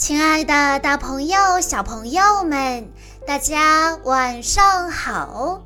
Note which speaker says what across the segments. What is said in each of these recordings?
Speaker 1: 亲爱的，大朋友、小朋友们，大家晚上好！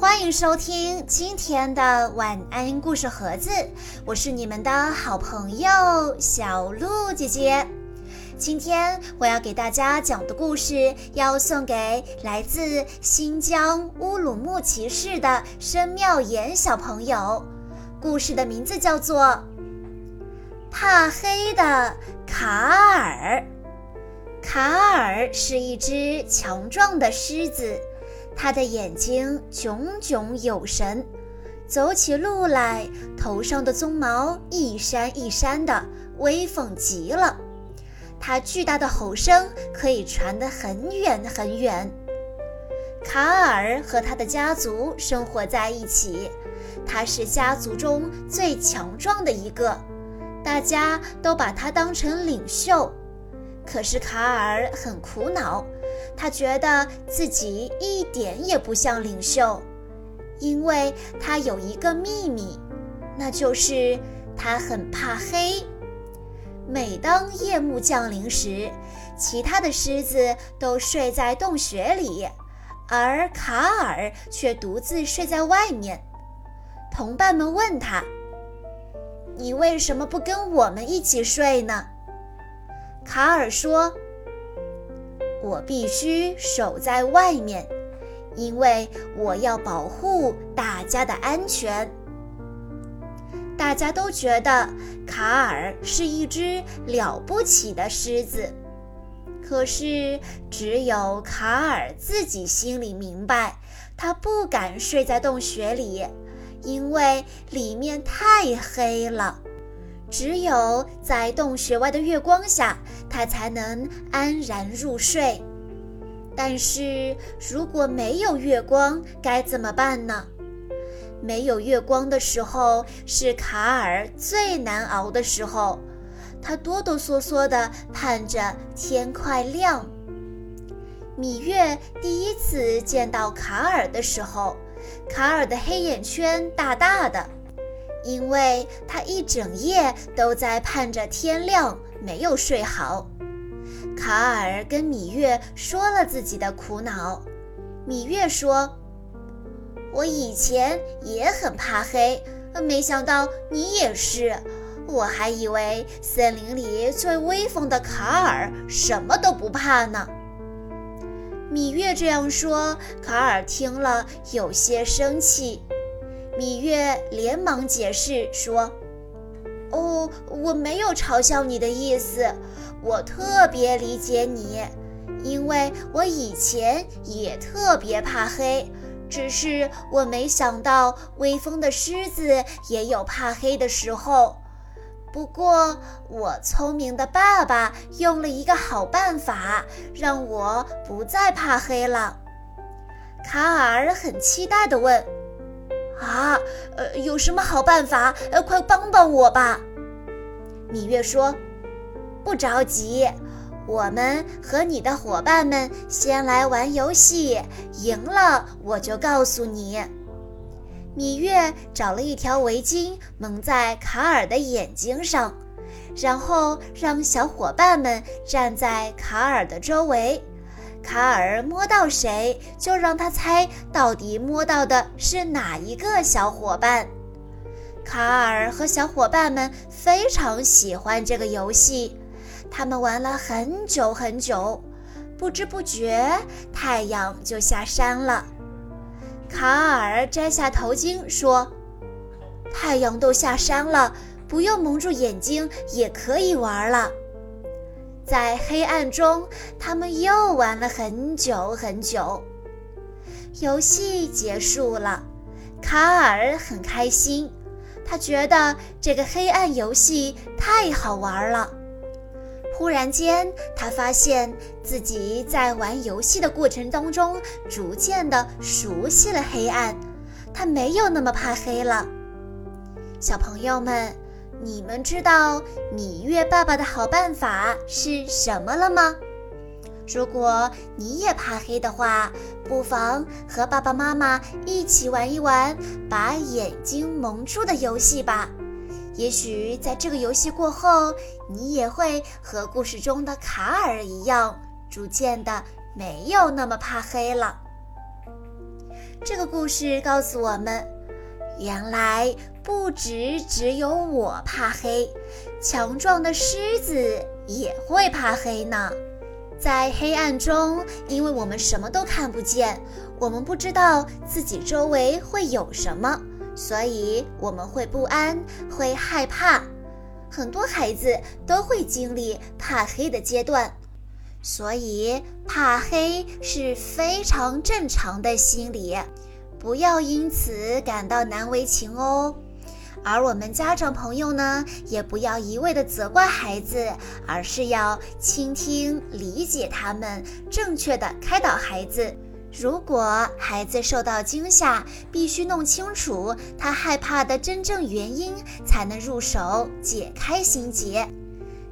Speaker 1: 欢迎收听今天的晚安故事盒子，我是你们的好朋友小鹿姐姐。今天我要给大家讲的故事，要送给来自新疆乌鲁木齐市的申妙妍小朋友。故事的名字叫做《怕黑的卡尔》。卡尔是一只强壮的狮子，它的眼睛炯炯有神，走起路来头上的鬃毛一扇一扇的，威风极了。它巨大的吼声可以传得很远很远。卡尔和他的家族生活在一起，他是家族中最强壮的一个，大家都把他当成领袖。可是卡尔很苦恼，他觉得自己一点也不像领袖，因为他有一个秘密，那就是他很怕黑。每当夜幕降临时，其他的狮子都睡在洞穴里，而卡尔却独自睡在外面。同伴们问他：“你为什么不跟我们一起睡呢？”卡尔说：“我必须守在外面，因为我要保护大家的安全。”大家都觉得卡尔是一只了不起的狮子，可是只有卡尔自己心里明白，他不敢睡在洞穴里，因为里面太黑了。只有在洞穴外的月光下，他才能安然入睡。但是如果没有月光，该怎么办呢？没有月光的时候，是卡尔最难熬的时候。他哆哆嗦嗦地盼着天快亮。米月第一次见到卡尔的时候，卡尔的黑眼圈大大的。因为他一整夜都在盼着天亮，没有睡好。卡尔跟米月说了自己的苦恼。米月说：“我以前也很怕黑，没想到你也是。我还以为森林里最威风的卡尔什么都不怕呢。”米月这样说，卡尔听了有些生气。芈月连忙解释说：“哦，我没有嘲笑你的意思，我特别理解你，因为我以前也特别怕黑，只是我没想到威风的狮子也有怕黑的时候。不过，我聪明的爸爸用了一个好办法，让我不再怕黑了。”卡尔很期待地问。啊，呃，有什么好办法？呃，快帮帮我吧！芈月说：“不着急，我们和你的伙伴们先来玩游戏，赢了我就告诉你。”芈月找了一条围巾蒙在卡尔的眼睛上，然后让小伙伴们站在卡尔的周围。卡尔摸到谁，就让他猜到底摸到的是哪一个小伙伴。卡尔和小伙伴们非常喜欢这个游戏，他们玩了很久很久，不知不觉太阳就下山了。卡尔摘下头巾说：“太阳都下山了，不用蒙住眼睛也可以玩了。”在黑暗中，他们又玩了很久很久。游戏结束了，卡尔很开心，他觉得这个黑暗游戏太好玩了。忽然间，他发现自己在玩游戏的过程当中，逐渐的熟悉了黑暗，他没有那么怕黑了。小朋友们。你们知道芈月爸爸的好办法是什么了吗？如果你也怕黑的话，不妨和爸爸妈妈一起玩一玩把眼睛蒙住的游戏吧。也许在这个游戏过后，你也会和故事中的卡尔一样，逐渐的没有那么怕黑了。这个故事告诉我们，原来不止只有我怕黑，强壮的狮子也会怕黑呢。在黑暗中，因为我们什么都看不见，我们不知道自己周围会有什么，所以我们会不安，会害怕。很多孩子都会经历怕黑的阶段，所以怕黑是非常正常的心理，不要因此感到难为情哦。而我们家长朋友呢，也不要一味的责怪孩子，而是要倾听、理解他们，正确的开导孩子。如果孩子受到惊吓，必须弄清楚他害怕的真正原因，才能入手解开心结。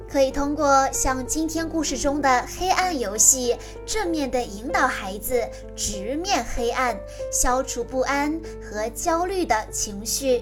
Speaker 1: 可以通过像今天故事中的黑暗游戏，正面的引导孩子直面黑暗，消除不安和焦虑的情绪。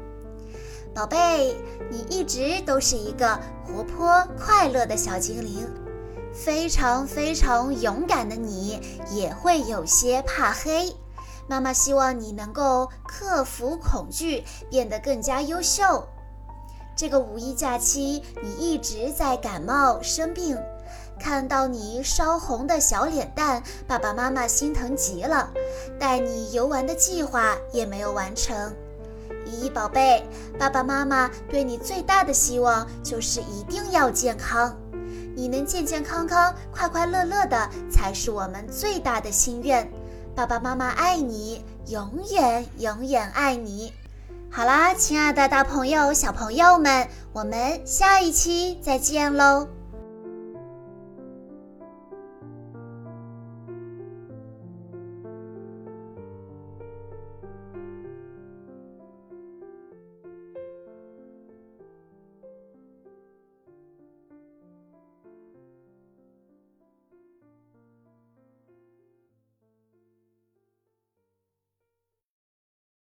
Speaker 1: 宝贝，你一直都是一个活泼快乐的小精灵，非常非常勇敢的你也会有些怕黑。妈妈希望你能够克服恐惧，变得更加优秀。这个五一假期，你一直在感冒生病，看到你烧红的小脸蛋，爸爸妈妈心疼极了，带你游玩的计划也没有完成。依依宝贝，爸爸妈妈对你最大的希望就是一定要健康。你能健健康康、快快乐乐的，才是我们最大的心愿。爸爸妈妈爱你，永远永远爱你。好啦，亲爱的大朋友、小朋友们，我们下一期再见喽。